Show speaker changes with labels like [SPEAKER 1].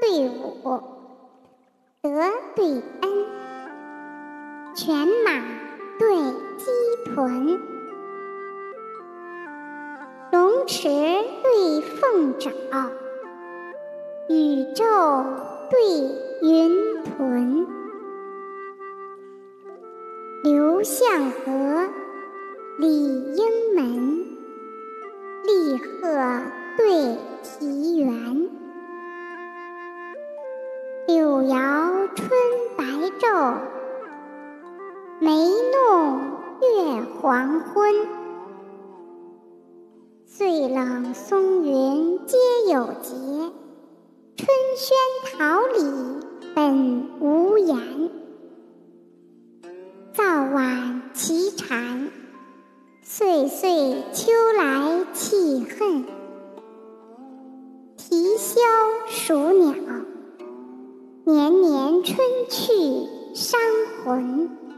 [SPEAKER 1] 对武，德对恩，犬马对鸡豚，龙池对凤爪，宇宙对云屯，刘向河，李应门，立鹤对啼猿。柳摇春白昼，梅弄月黄昏。岁冷松云皆有节，春轩桃李本无言。早晚齐蝉，岁岁秋来气恨。年春去伤魂。